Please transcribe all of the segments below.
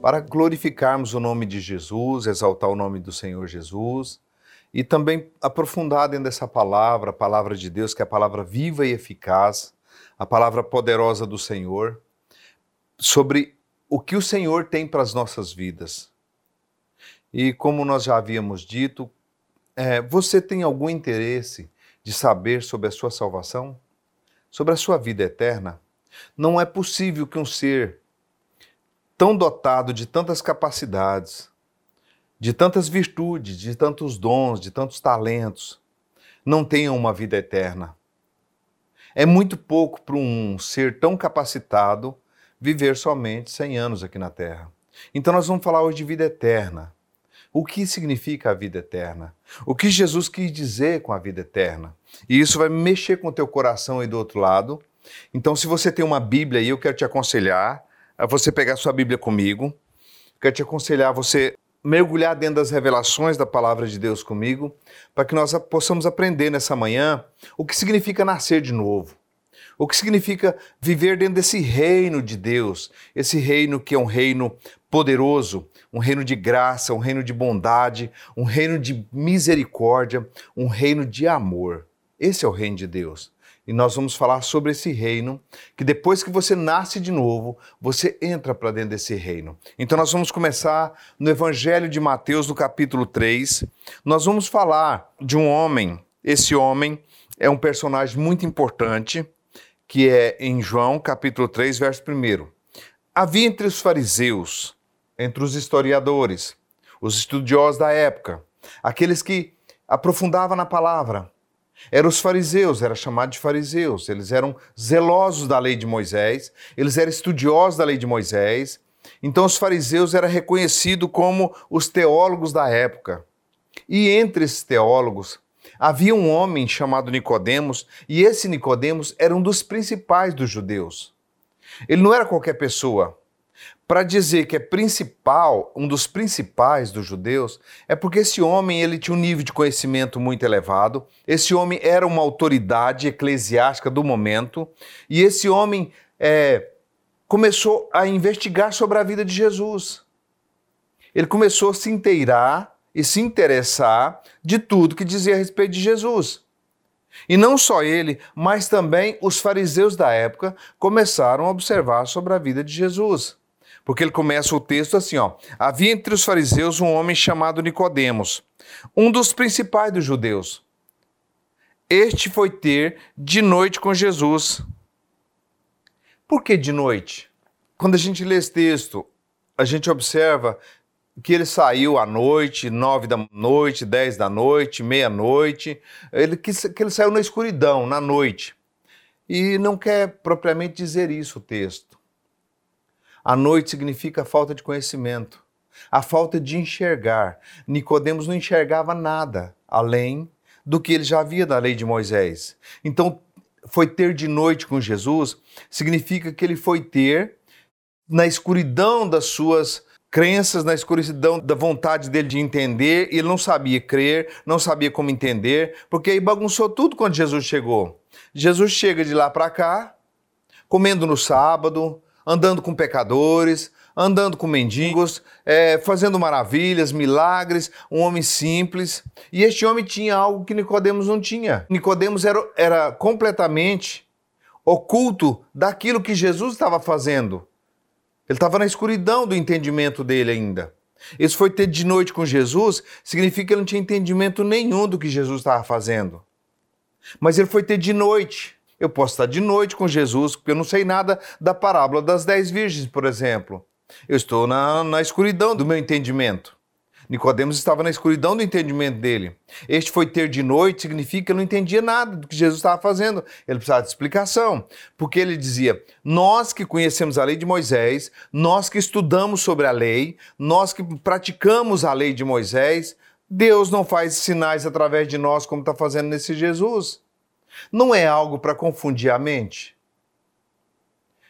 para glorificarmos o nome de Jesus, exaltar o nome do Senhor Jesus e também aprofundar dentro dessa palavra, a palavra de Deus, que é a palavra viva e eficaz, a palavra poderosa do Senhor, sobre o que o Senhor tem para as nossas vidas. E como nós já havíamos dito, é, você tem algum interesse de saber sobre a sua salvação? Sobre a sua vida eterna? Não é possível que um ser tão dotado de tantas capacidades, de tantas virtudes, de tantos dons, de tantos talentos, não tenha uma vida eterna. É muito pouco para um ser tão capacitado viver somente 100 anos aqui na Terra. Então nós vamos falar hoje de vida eterna. O que significa a vida eterna? O que Jesus quis dizer com a vida eterna? E isso vai mexer com o teu coração aí do outro lado. Então, se você tem uma Bíblia aí, eu quero te aconselhar a você pegar sua Bíblia comigo. Quero te aconselhar a você mergulhar dentro das revelações da palavra de Deus comigo, para que nós possamos aprender nessa manhã o que significa nascer de novo. O que significa viver dentro desse reino de Deus, esse reino que é um reino poderoso, um reino de graça, um reino de bondade, um reino de misericórdia, um reino de amor. Esse é o reino de Deus e nós vamos falar sobre esse reino, que depois que você nasce de novo, você entra para dentro desse reino. Então nós vamos começar no Evangelho de Mateus, no capítulo 3. Nós vamos falar de um homem, esse homem é um personagem muito importante, que é em João, capítulo 3, verso 1. Havia entre os fariseus, entre os historiadores, os estudiosos da época, aqueles que aprofundavam na palavra, eram os fariseus, era chamado de fariseus. Eles eram zelosos da lei de Moisés, eles eram estudiosos da lei de Moisés. Então os fariseus eram reconhecidos como os teólogos da época. E entre esses teólogos havia um homem chamado Nicodemos, e esse Nicodemos era um dos principais dos judeus. Ele não era qualquer pessoa para dizer que é principal, um dos principais dos judeus, é porque esse homem ele tinha um nível de conhecimento muito elevado. Esse homem era uma autoridade eclesiástica do momento e esse homem é, começou a investigar sobre a vida de Jesus. Ele começou a se inteirar e se interessar de tudo que dizia a respeito de Jesus. E não só ele, mas também os fariseus da época começaram a observar sobre a vida de Jesus. Porque ele começa o texto assim, ó: Havia entre os fariseus um homem chamado Nicodemos, um dos principais dos judeus. Este foi ter de noite com Jesus. Por que de noite? Quando a gente lê esse texto, a gente observa que ele saiu à noite, nove da noite, dez da noite, meia-noite, ele, que, que ele saiu na escuridão, na noite. E não quer propriamente dizer isso o texto. A noite significa a falta de conhecimento, a falta de enxergar. Nicodemos não enxergava nada além do que ele já havia da lei de Moisés. Então, foi ter de noite com Jesus significa que ele foi ter na escuridão das suas crenças, na escuridão da vontade dele de entender, ele não sabia crer, não sabia como entender, porque aí bagunçou tudo quando Jesus chegou. Jesus chega de lá para cá, comendo no sábado, andando com pecadores, andando com mendigos, é, fazendo maravilhas, milagres, um homem simples. E este homem tinha algo que Nicodemos não tinha. Nicodemos era, era completamente oculto daquilo que Jesus estava fazendo. Ele estava na escuridão do entendimento dele ainda. Esse foi ter de noite com Jesus, significa que ele não tinha entendimento nenhum do que Jesus estava fazendo. Mas ele foi ter de noite. Eu posso estar de noite com Jesus, porque eu não sei nada da parábola das dez virgens, por exemplo. Eu estou na, na escuridão do meu entendimento. Nicodemos estava na escuridão do entendimento dele. Este foi ter de noite significa que ele não entendia nada do que Jesus estava fazendo. Ele precisava de explicação. Porque ele dizia: Nós que conhecemos a lei de Moisés, nós que estudamos sobre a lei, nós que praticamos a lei de Moisés, Deus não faz sinais através de nós como está fazendo nesse Jesus. Não é algo para confundir a mente?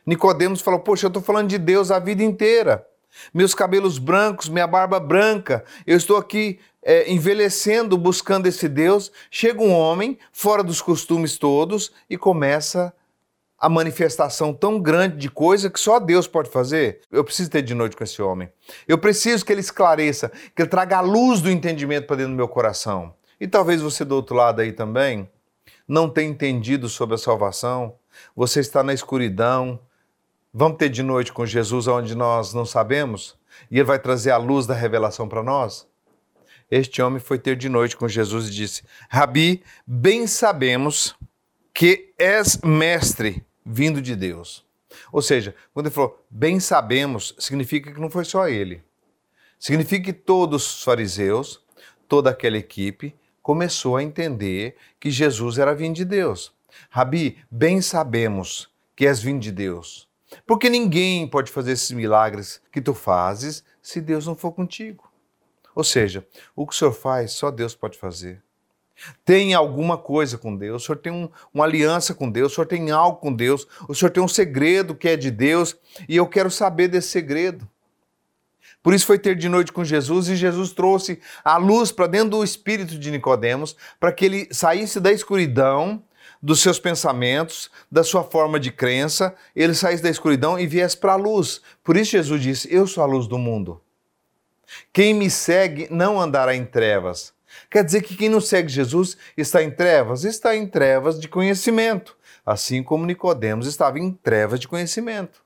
Nicodemos falou: Poxa, eu estou falando de Deus a vida inteira. Meus cabelos brancos, minha barba branca, eu estou aqui é, envelhecendo, buscando esse Deus. Chega um homem, fora dos costumes todos, e começa a manifestação tão grande de coisa que só Deus pode fazer. Eu preciso ter de noite com esse homem. Eu preciso que ele esclareça, que ele traga a luz do entendimento para dentro do meu coração. E talvez você do outro lado aí também não tenha entendido sobre a salvação. Você está na escuridão. Vamos ter de noite com Jesus onde nós não sabemos? E ele vai trazer a luz da revelação para nós? Este homem foi ter de noite com Jesus e disse: Rabi, bem sabemos que és mestre vindo de Deus. Ou seja, quando ele falou bem sabemos, significa que não foi só ele. Significa que todos os fariseus, toda aquela equipe, começou a entender que Jesus era vindo de Deus. Rabi, bem sabemos que és vindo de Deus. Porque ninguém pode fazer esses milagres que tu fazes se Deus não for contigo. Ou seja, o que o Senhor faz, só Deus pode fazer tem alguma coisa com Deus, o senhor tem um, uma aliança com Deus, o senhor tem algo com Deus, o senhor tem um segredo que é de Deus e eu quero saber desse segredo. Por isso foi ter de noite com Jesus e Jesus trouxe a luz para dentro do espírito de Nicodemos, para que ele saísse da escuridão dos seus pensamentos, da sua forma de crença, ele saísse da escuridão e viesse para a luz. Por isso Jesus disse: "Eu sou a luz do mundo. Quem me segue não andará em trevas, Quer dizer que quem não segue Jesus está em trevas? Está em trevas de conhecimento, assim como Nicodemos estava em trevas de conhecimento.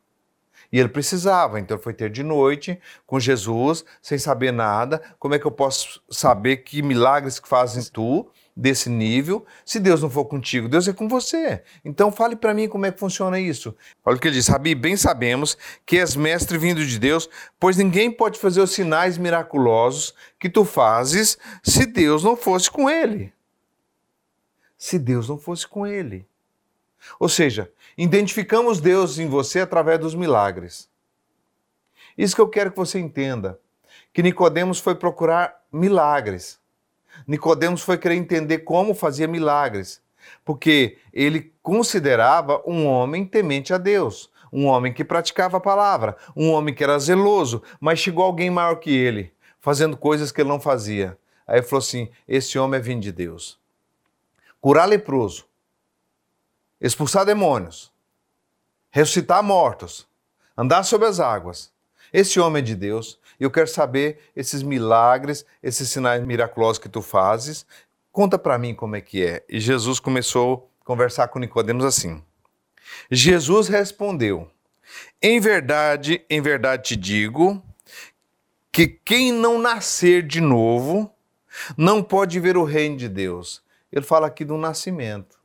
E ele precisava, então foi ter de noite com Jesus, sem saber nada. Como é que eu posso saber que milagres que fazem tu? desse nível, se Deus não for contigo, Deus é com você. Então fale para mim como é que funciona isso. Olha o que ele diz, Rabi, bem sabemos que és mestre vindo de Deus, pois ninguém pode fazer os sinais miraculosos que tu fazes se Deus não fosse com ele. Se Deus não fosse com ele. Ou seja, identificamos Deus em você através dos milagres. Isso que eu quero que você entenda, que Nicodemos foi procurar milagres. Nicodemos foi querer entender como fazia milagres, porque ele considerava um homem temente a Deus, um homem que praticava a palavra, um homem que era zeloso, mas chegou alguém maior que ele, fazendo coisas que ele não fazia. Aí ele falou assim: esse homem é vindo de Deus. Curar leproso, expulsar demônios, ressuscitar mortos, andar sobre as águas. Esse homem é de Deus. Eu quero saber esses milagres, esses sinais miraculosos que tu fazes. Conta para mim como é que é. E Jesus começou a conversar com Nicodemos assim. Jesus respondeu: Em verdade, em verdade te digo que quem não nascer de novo não pode ver o reino de Deus. Ele fala aqui do nascimento.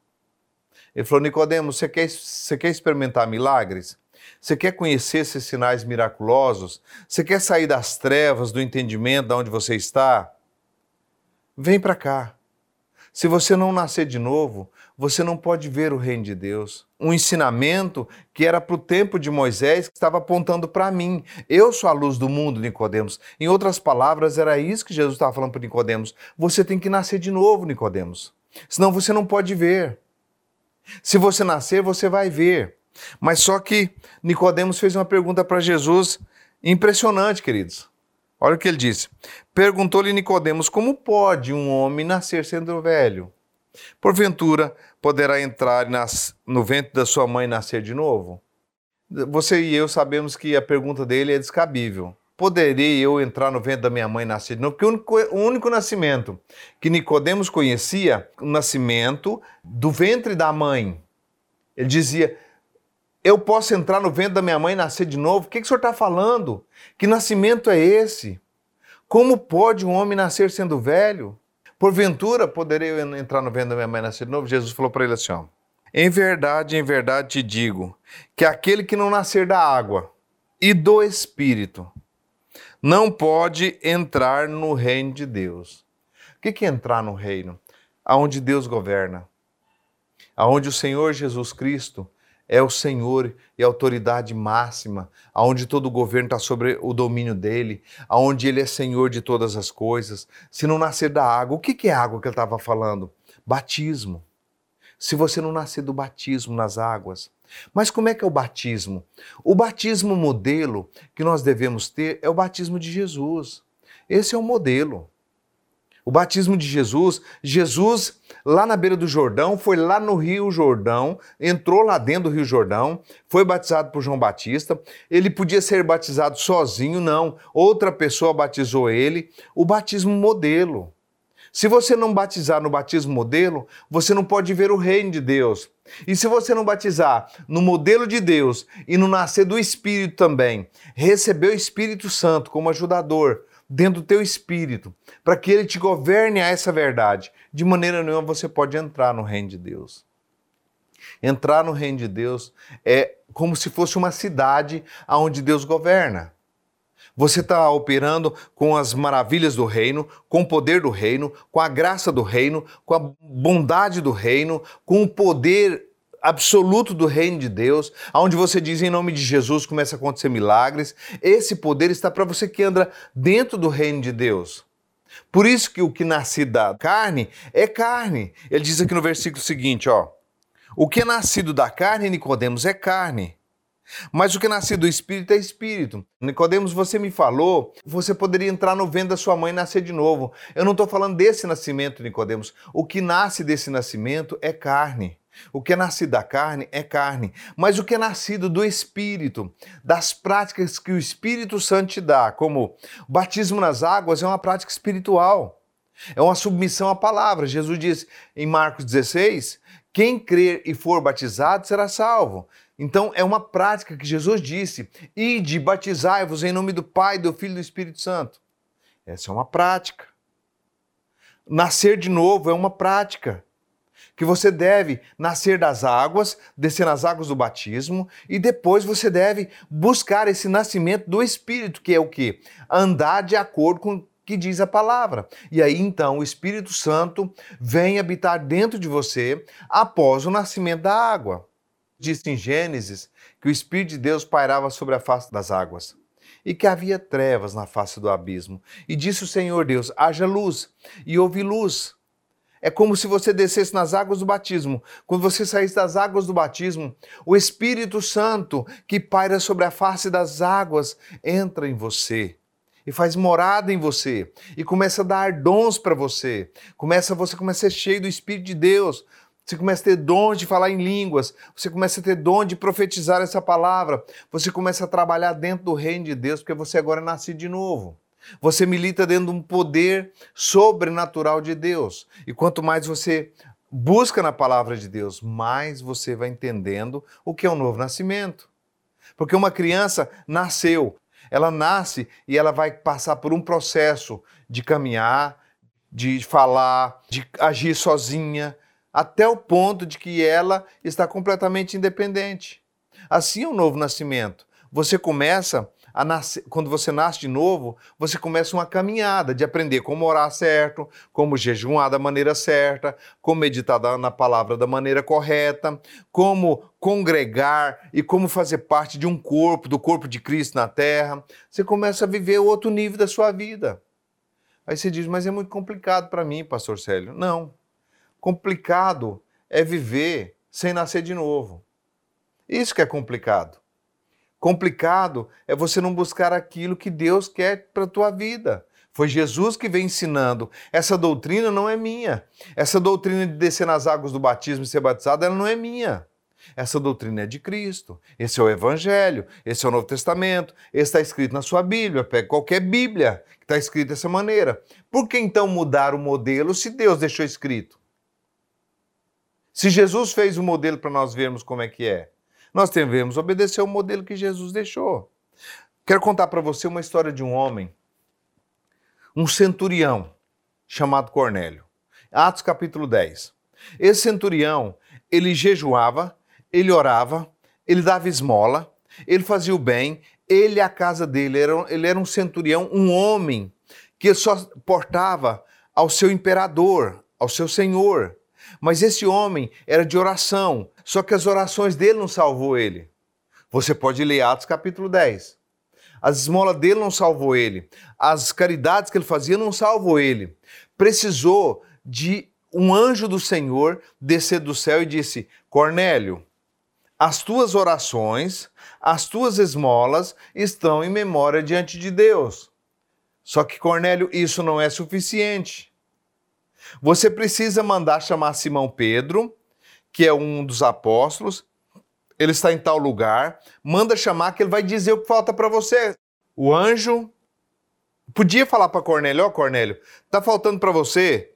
Ele falou: Nicodemos, você quer, você quer experimentar milagres? Você quer conhecer esses sinais miraculosos? Você quer sair das trevas, do entendimento de onde você está? Vem para cá. Se você não nascer de novo, você não pode ver o reino de Deus. Um ensinamento que era para o tempo de Moisés, que estava apontando para mim. Eu sou a luz do mundo, Nicodemos. Em outras palavras, era isso que Jesus estava falando para Nicodemos. Você tem que nascer de novo, Nicodemos. Senão você não pode ver. Se você nascer, você vai ver. Mas só que Nicodemos fez uma pergunta para Jesus impressionante, queridos. Olha o que ele disse. Perguntou-lhe Nicodemos: Como pode um homem nascer sendo velho? Porventura poderá entrar no ventre da sua mãe e nascer de novo? Você e eu sabemos que a pergunta dele é descabível. Poderei eu entrar no ventre da minha mãe e nascer de novo? Porque o único, o único nascimento que Nicodemos conhecia, o nascimento do ventre da mãe. Ele dizia: eu posso entrar no ventre da minha mãe e nascer de novo? O que, que o senhor está falando? Que nascimento é esse? Como pode um homem nascer sendo velho? Porventura poderei eu entrar no ventre da minha mãe e nascer de novo? Jesus falou para ele assim: ó, Em verdade, em verdade te digo que aquele que não nascer da água e do Espírito não pode entrar no reino de Deus. O que é entrar no reino? Aonde Deus governa, aonde o Senhor Jesus Cristo é o Senhor e autoridade máxima, aonde todo o governo está sobre o domínio dele, aonde ele é Senhor de todas as coisas. Se não nascer da água, o que, que é água que ele estava falando? Batismo. Se você não nascer do batismo nas águas. Mas como é que é o batismo? O batismo modelo que nós devemos ter é o batismo de Jesus. Esse é o modelo. O batismo de Jesus, Jesus lá na beira do Jordão, foi lá no Rio Jordão, entrou lá dentro do Rio Jordão, foi batizado por João Batista. Ele podia ser batizado sozinho, não. Outra pessoa batizou ele. O batismo modelo. Se você não batizar no batismo modelo, você não pode ver o reino de Deus. E se você não batizar no modelo de Deus e no nascer do Espírito também, receber o Espírito Santo como ajudador dentro do teu espírito, para que ele te governe a essa verdade, de maneira nenhuma você pode entrar no reino de Deus. Entrar no reino de Deus é como se fosse uma cidade onde Deus governa. Você está operando com as maravilhas do reino, com o poder do reino, com a graça do reino, com a bondade do reino, com o poder absoluto do reino de Deus, onde você diz em nome de Jesus começa a acontecer milagres. Esse poder está para você que anda dentro do reino de Deus. Por isso que o que nasce da carne é carne. Ele diz aqui no versículo seguinte, ó: O que é nascido da carne, Nicodemos, é carne. Mas o que nascido do Espírito é Espírito. Nicodemos, você me falou, você poderia entrar no ventre da sua mãe e nascer de novo. Eu não estou falando desse nascimento, Nicodemos. O que nasce desse nascimento é carne. O que é nascido da carne é carne, mas o que é nascido do Espírito, das práticas que o Espírito Santo te dá, como o batismo nas águas, é uma prática espiritual, é uma submissão à palavra. Jesus diz em Marcos 16: quem crer e for batizado será salvo. Então é uma prática que Jesus disse: Ide, batizai-vos em nome do Pai, do Filho e do Espírito Santo. Essa é uma prática. Nascer de novo é uma prática. Que você deve nascer das águas, descer nas águas do batismo, e depois você deve buscar esse nascimento do Espírito, que é o que? Andar de acordo com o que diz a palavra. E aí então o Espírito Santo vem habitar dentro de você após o nascimento da água. Diz em Gênesis que o Espírito de Deus pairava sobre a face das águas e que havia trevas na face do abismo. E disse o Senhor Deus: haja luz, e houve luz. É como se você descesse nas águas do batismo. Quando você saísse das águas do batismo, o Espírito Santo que paira sobre a face das águas entra em você e faz morada em você e começa a dar dons para você. Começa você começa a ser cheio do Espírito de Deus. Você começa a ter dom de falar em línguas, você começa a ter dom de profetizar essa palavra, você começa a trabalhar dentro do reino de Deus, porque você agora é nascido de novo. Você milita dentro de um poder sobrenatural de Deus. E quanto mais você busca na palavra de Deus, mais você vai entendendo o que é um novo nascimento. Porque uma criança nasceu, ela nasce e ela vai passar por um processo de caminhar, de falar, de agir sozinha, até o ponto de que ela está completamente independente. Assim é o novo nascimento. Você começa a nascer, quando você nasce de novo, você começa uma caminhada de aprender como orar certo, como jejuar da maneira certa, como meditar na palavra da maneira correta, como congregar e como fazer parte de um corpo, do corpo de Cristo na terra. Você começa a viver outro nível da sua vida. Aí você diz, mas é muito complicado para mim, pastor Célio. Não. Complicado é viver sem nascer de novo. Isso que é complicado. Complicado é você não buscar aquilo que Deus quer para a tua vida. Foi Jesus que vem ensinando. Essa doutrina não é minha. Essa doutrina de descer nas águas do batismo e ser batizado, ela não é minha. Essa doutrina é de Cristo. Esse é o Evangelho, esse é o Novo Testamento, esse está escrito na sua Bíblia. Pega qualquer Bíblia que está escrito dessa maneira. Por que então mudar o modelo se Deus deixou escrito? Se Jesus fez o modelo para nós vermos como é que é, nós devemos obedecer o modelo que Jesus deixou. Quero contar para você uma história de um homem, um centurião chamado Cornélio. Atos capítulo 10. Esse centurião, ele jejuava, ele orava, ele dava esmola, ele fazia o bem, ele a casa dele, era, ele era um centurião, um homem que só portava ao seu imperador, ao seu senhor. Mas esse homem era de oração, só que as orações dele não salvou ele. Você pode ler Atos capítulo 10. As esmolas dele não salvou ele. As caridades que ele fazia não salvou ele. Precisou de um anjo do Senhor descer do céu e disse: Cornélio, as tuas orações, as tuas esmolas estão em memória diante de Deus. Só que, Cornélio, isso não é suficiente. Você precisa mandar chamar Simão Pedro, que é um dos apóstolos. Ele está em tal lugar. Manda chamar que ele vai dizer o que falta para você. O anjo podia falar para Cornélio: Ó, oh, Cornélio, tá faltando para você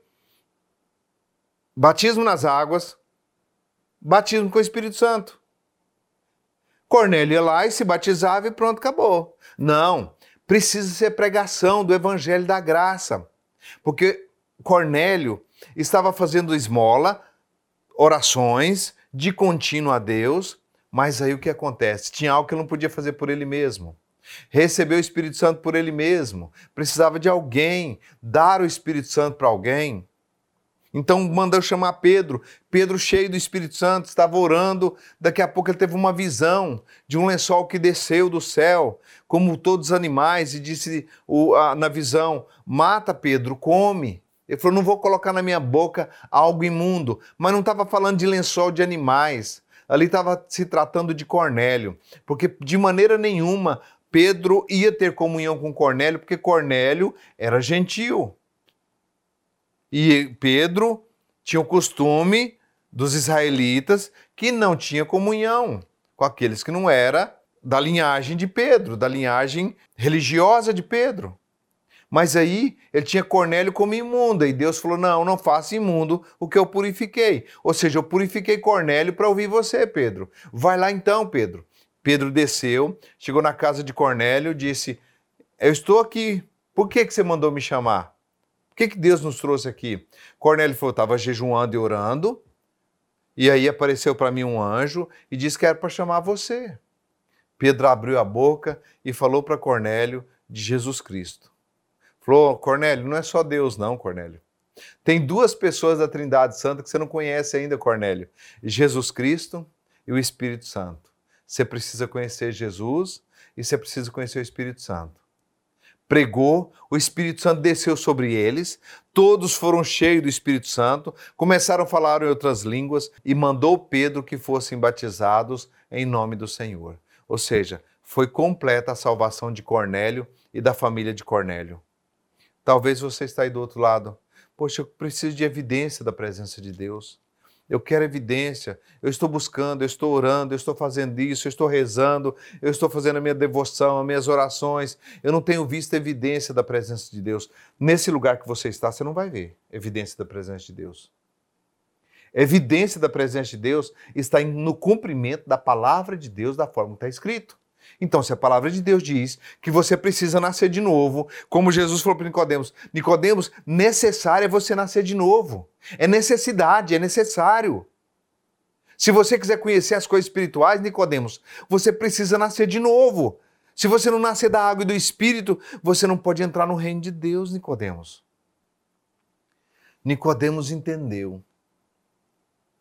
batismo nas águas, batismo com o Espírito Santo. Cornélio ia lá e se batizava e pronto, acabou. Não, precisa ser pregação do evangelho da graça. Porque Cornélio estava fazendo esmola, orações de contínuo a Deus, mas aí o que acontece? Tinha algo que ele não podia fazer por ele mesmo. Recebeu o Espírito Santo por ele mesmo. Precisava de alguém, dar o Espírito Santo para alguém. Então mandou chamar Pedro. Pedro, cheio do Espírito Santo, estava orando. Daqui a pouco ele teve uma visão de um lençol que desceu do céu, como todos os animais, e disse na visão: Mata Pedro, come. Ele falou: Não vou colocar na minha boca algo imundo. Mas não estava falando de lençol de animais. Ali estava se tratando de Cornélio, porque de maneira nenhuma Pedro ia ter comunhão com Cornélio, porque Cornélio era gentil. E Pedro tinha o costume dos israelitas que não tinha comunhão com aqueles que não era da linhagem de Pedro, da linhagem religiosa de Pedro. Mas aí ele tinha Cornélio como imundo, e Deus falou: Não, não faça imundo o que eu purifiquei. Ou seja, eu purifiquei Cornélio para ouvir você, Pedro. Vai lá então, Pedro. Pedro desceu, chegou na casa de Cornélio, disse: Eu estou aqui, por que, que você mandou me chamar? Por que, que Deus nos trouxe aqui? Cornélio falou: estava jejuando e orando, e aí apareceu para mim um anjo e disse que era para chamar você. Pedro abriu a boca e falou para Cornélio de Jesus Cristo. Falou: Cornélio, não é só Deus, não, Cornélio. Tem duas pessoas da Trindade Santa que você não conhece ainda, Cornélio: Jesus Cristo e o Espírito Santo. Você precisa conhecer Jesus e você precisa conhecer o Espírito Santo pregou, o Espírito Santo desceu sobre eles, todos foram cheios do Espírito Santo, começaram a falar em outras línguas e mandou Pedro que fossem batizados em nome do Senhor. Ou seja, foi completa a salvação de Cornélio e da família de Cornélio. Talvez você está aí do outro lado. Poxa, eu preciso de evidência da presença de Deus. Eu quero evidência. Eu estou buscando, eu estou orando, eu estou fazendo isso, eu estou rezando, eu estou fazendo a minha devoção, as minhas orações. Eu não tenho visto evidência da presença de Deus. Nesse lugar que você está, você não vai ver evidência da presença de Deus. Evidência da presença de Deus está no cumprimento da palavra de Deus da forma que está escrito. Então, se a palavra de Deus diz que você precisa nascer de novo, como Jesus falou para Nicodemos, Nicodemos, necessário é você nascer de novo. É necessidade, é necessário. Se você quiser conhecer as coisas espirituais, Nicodemos, você precisa nascer de novo. Se você não nascer da água e do espírito, você não pode entrar no reino de Deus, Nicodemos. Nicodemos entendeu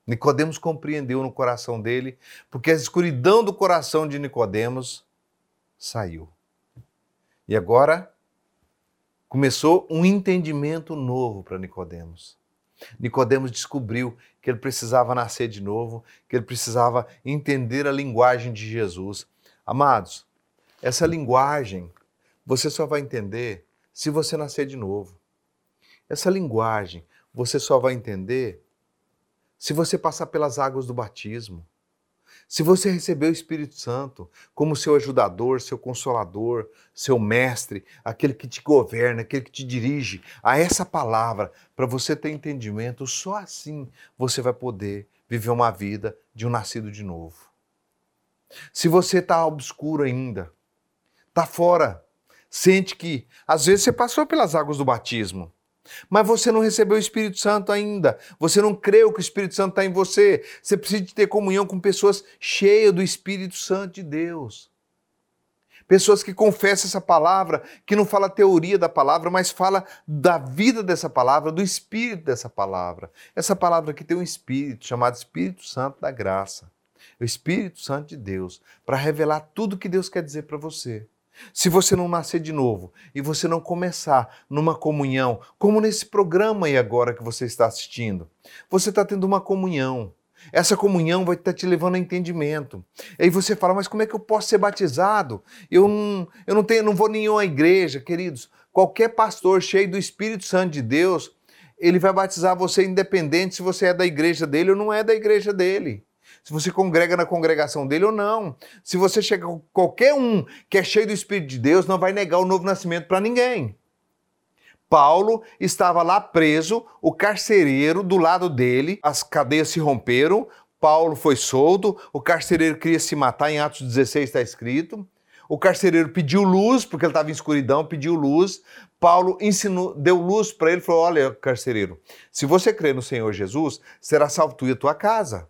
Nicodemos compreendeu no coração dele, porque a escuridão do coração de Nicodemos saiu. E agora começou um entendimento novo para Nicodemos. Nicodemos descobriu que ele precisava nascer de novo, que ele precisava entender a linguagem de Jesus. Amados, essa linguagem você só vai entender se você nascer de novo. Essa linguagem você só vai entender se você passar pelas águas do batismo, se você receber o Espírito Santo como seu ajudador, seu consolador, seu mestre, aquele que te governa, aquele que te dirige a essa palavra, para você ter entendimento, só assim você vai poder viver uma vida de um nascido de novo. Se você está obscuro ainda, está fora, sente que às vezes você passou pelas águas do batismo, mas você não recebeu o Espírito Santo ainda. Você não creu que o Espírito Santo está em você. Você precisa de ter comunhão com pessoas cheias do Espírito Santo de Deus. Pessoas que confessam essa palavra, que não fala teoria da palavra, mas fala da vida dessa palavra, do espírito dessa palavra. Essa palavra que tem um espírito chamado Espírito Santo da graça. O Espírito Santo de Deus, para revelar tudo que Deus quer dizer para você. Se você não nascer de novo e você não começar numa comunhão, como nesse programa aí agora que você está assistindo, você está tendo uma comunhão. Essa comunhão vai estar te levando a entendimento. Aí você fala, mas como é que eu posso ser batizado? Eu não, eu não tenho, não vou nenhuma igreja, queridos. Qualquer pastor cheio do Espírito Santo de Deus, ele vai batizar você independente se você é da igreja dele ou não é da igreja dele. Se você congrega na congregação dele ou não. Se você chega com qualquer um que é cheio do Espírito de Deus, não vai negar o novo nascimento para ninguém. Paulo estava lá preso, o carcereiro do lado dele, as cadeias se romperam, Paulo foi solto, o carcereiro queria se matar, em Atos 16 está escrito. O carcereiro pediu luz, porque ele estava em escuridão, pediu luz. Paulo ensinou, deu luz para ele falou: Olha, carcereiro, se você crê no Senhor Jesus, será salvo tu e a tua casa.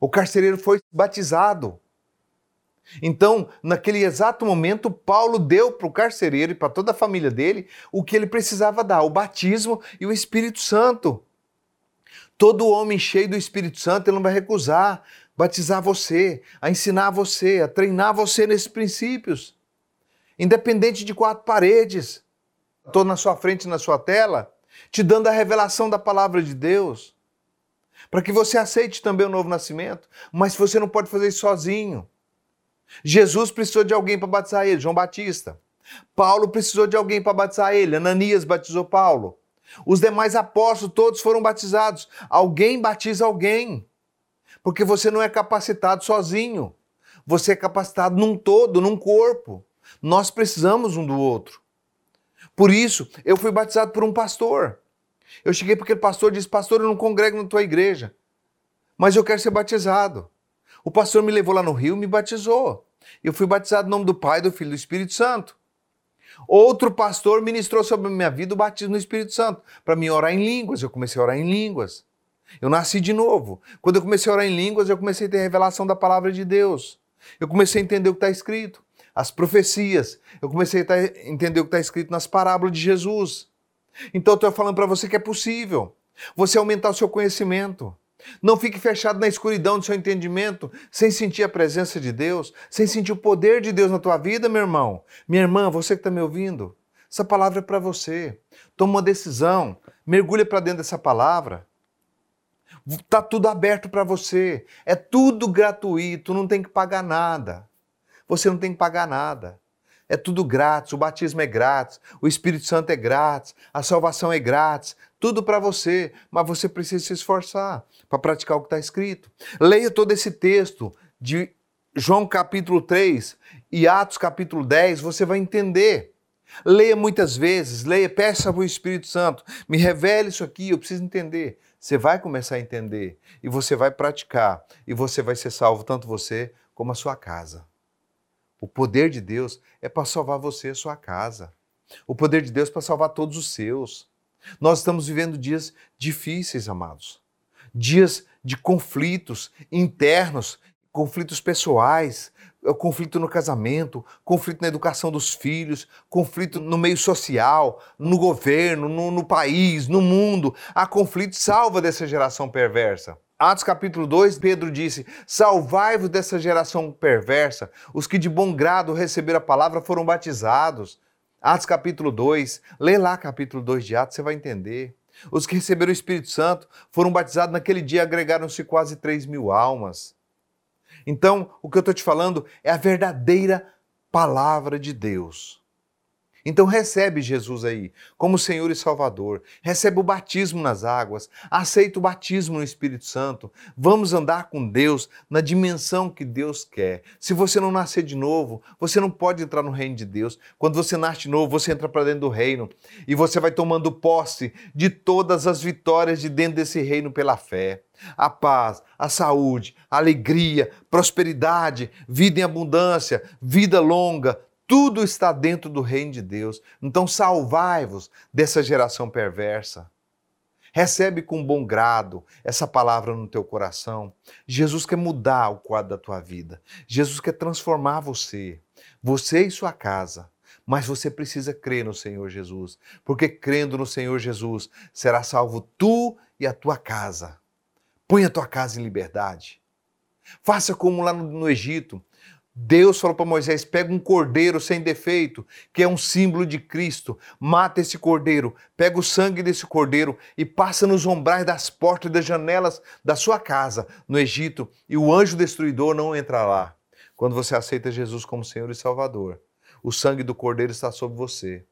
O carcereiro foi batizado. Então, naquele exato momento, Paulo deu para o carcereiro e para toda a família dele o que ele precisava dar: o batismo e o Espírito Santo. Todo homem cheio do Espírito Santo, ele não vai recusar batizar você, a ensinar você, a treinar você nesses princípios. Independente de quatro paredes. Estou na sua frente, na sua tela, te dando a revelação da palavra de Deus. Para que você aceite também o novo nascimento. Mas você não pode fazer isso sozinho. Jesus precisou de alguém para batizar ele, João Batista. Paulo precisou de alguém para batizar ele, Ananias batizou Paulo. Os demais apóstolos todos foram batizados. Alguém batiza alguém. Porque você não é capacitado sozinho. Você é capacitado num todo, num corpo. Nós precisamos um do outro. Por isso, eu fui batizado por um pastor. Eu cheguei porque o pastor disse: Pastor, eu não congrego na tua igreja, mas eu quero ser batizado. O pastor me levou lá no Rio e me batizou. Eu fui batizado no nome do Pai, do Filho e do Espírito Santo. Outro pastor ministrou sobre a minha vida o batismo no Espírito Santo, para me orar em línguas. Eu comecei a orar em línguas. Eu nasci de novo. Quando eu comecei a orar em línguas, eu comecei a ter revelação da palavra de Deus. Eu comecei a entender o que está escrito, as profecias. Eu comecei a entender o que está escrito nas parábolas de Jesus. Então eu estou falando para você que é possível você aumentar o seu conhecimento. Não fique fechado na escuridão do seu entendimento, sem sentir a presença de Deus, sem sentir o poder de Deus na tua vida, meu irmão. Minha irmã, você que está me ouvindo, essa palavra é para você. Toma uma decisão, mergulha para dentro dessa palavra. Tá tudo aberto para você. É tudo gratuito, não tem que pagar nada. Você não tem que pagar nada. É tudo grátis, o batismo é grátis, o Espírito Santo é grátis, a salvação é grátis, tudo para você, mas você precisa se esforçar para praticar o que está escrito. Leia todo esse texto de João capítulo 3 e Atos capítulo 10, você vai entender. Leia muitas vezes, leia, peça para o Espírito Santo, me revele isso aqui, eu preciso entender. Você vai começar a entender e você vai praticar e você vai ser salvo, tanto você como a sua casa. O poder de Deus é para salvar você e sua casa. O poder de Deus é para salvar todos os seus. Nós estamos vivendo dias difíceis, amados. Dias de conflitos internos, conflitos pessoais, é conflito no casamento, conflito na educação dos filhos, conflito no meio social, no governo, no, no país, no mundo. Há conflito, salva dessa geração perversa. Atos capítulo 2, Pedro disse: Salvai-vos dessa geração perversa. Os que de bom grado receberam a palavra foram batizados. Atos capítulo 2, lê lá capítulo 2 de Atos, você vai entender. Os que receberam o Espírito Santo foram batizados naquele dia, agregaram-se quase 3 mil almas. Então, o que eu estou te falando é a verdadeira palavra de Deus. Então recebe Jesus aí como Senhor e Salvador, recebe o batismo nas águas, aceita o batismo no Espírito Santo. Vamos andar com Deus na dimensão que Deus quer. Se você não nascer de novo, você não pode entrar no reino de Deus. Quando você nasce de novo, você entra para dentro do reino e você vai tomando posse de todas as vitórias de dentro desse reino pela fé. A paz, a saúde, a alegria, prosperidade, vida em abundância, vida longa, tudo está dentro do reino de Deus. Então salvai-vos dessa geração perversa. Recebe com bom grado essa palavra no teu coração. Jesus quer mudar o quadro da tua vida. Jesus quer transformar você, você e sua casa. Mas você precisa crer no Senhor Jesus, porque crendo no Senhor Jesus será salvo tu e a tua casa. Põe a tua casa em liberdade. Faça como lá no Egito. Deus falou para Moisés: pega um cordeiro sem defeito, que é um símbolo de Cristo, mata esse cordeiro, pega o sangue desse cordeiro e passa nos umbrais das portas e das janelas da sua casa no Egito, e o anjo destruidor não entra lá. Quando você aceita Jesus como Senhor e Salvador, o sangue do cordeiro está sobre você.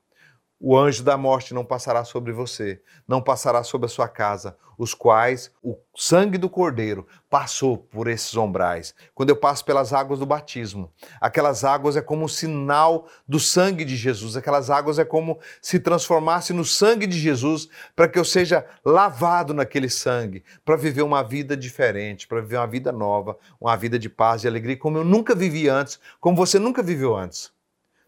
O anjo da morte não passará sobre você, não passará sobre a sua casa, os quais o sangue do Cordeiro passou por esses ombrais. Quando eu passo pelas águas do batismo, aquelas águas é como um sinal do sangue de Jesus, aquelas águas é como se transformasse no sangue de Jesus para que eu seja lavado naquele sangue, para viver uma vida diferente, para viver uma vida nova, uma vida de paz e alegria como eu nunca vivi antes, como você nunca viveu antes.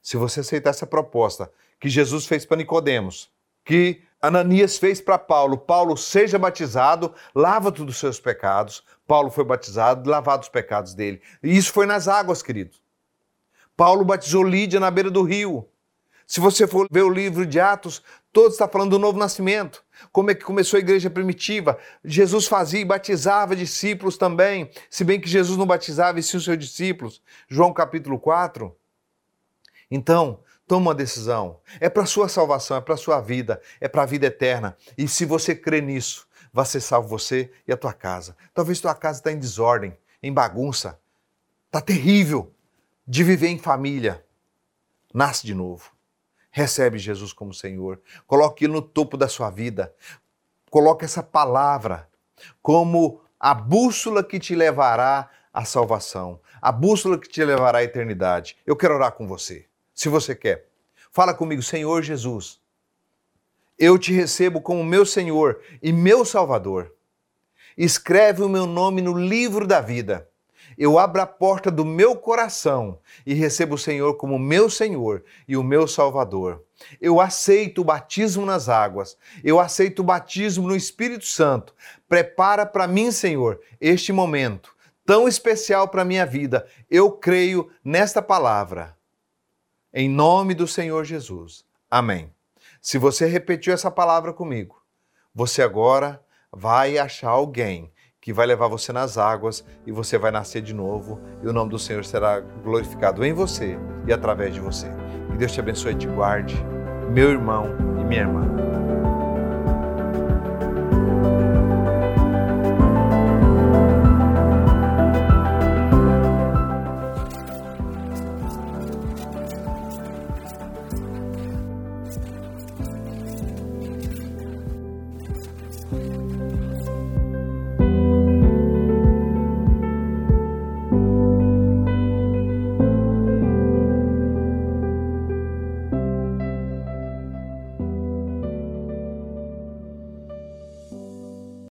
Se você aceitar essa proposta, que Jesus fez para Nicodemos, que Ananias fez para Paulo. Paulo seja batizado, lava todos os seus pecados. Paulo foi batizado, lavado os pecados dele. E isso foi nas águas, querido. Paulo batizou Lídia na beira do rio. Se você for ver o livro de Atos, todo está falando do novo nascimento. Como é que começou a igreja primitiva? Jesus fazia e batizava discípulos também, se bem que Jesus não batizava e sim os seus discípulos. João capítulo 4. Então, Toma uma decisão. É para a sua salvação, é para a sua vida, é para a vida eterna. E se você crê nisso, vai ser salvo você e a tua casa. Talvez tua casa está em desordem, em bagunça. Está terrível de viver em família. Nasce de novo. Recebe Jesus como Senhor. Coloque no topo da sua vida. Coloque essa palavra como a bússola que te levará à salvação, a bússola que te levará à eternidade. Eu quero orar com você se você quer. Fala comigo, Senhor Jesus. Eu te recebo como meu Senhor e meu Salvador. Escreve o meu nome no livro da vida. Eu abro a porta do meu coração e recebo o Senhor como meu Senhor e o meu Salvador. Eu aceito o batismo nas águas. Eu aceito o batismo no Espírito Santo. Prepara para mim, Senhor, este momento tão especial para minha vida. Eu creio nesta palavra em nome do Senhor Jesus. Amém. Se você repetiu essa palavra comigo, você agora vai achar alguém que vai levar você nas águas e você vai nascer de novo e o nome do Senhor será glorificado em você e através de você. Que Deus te abençoe e te guarde, meu irmão e minha irmã.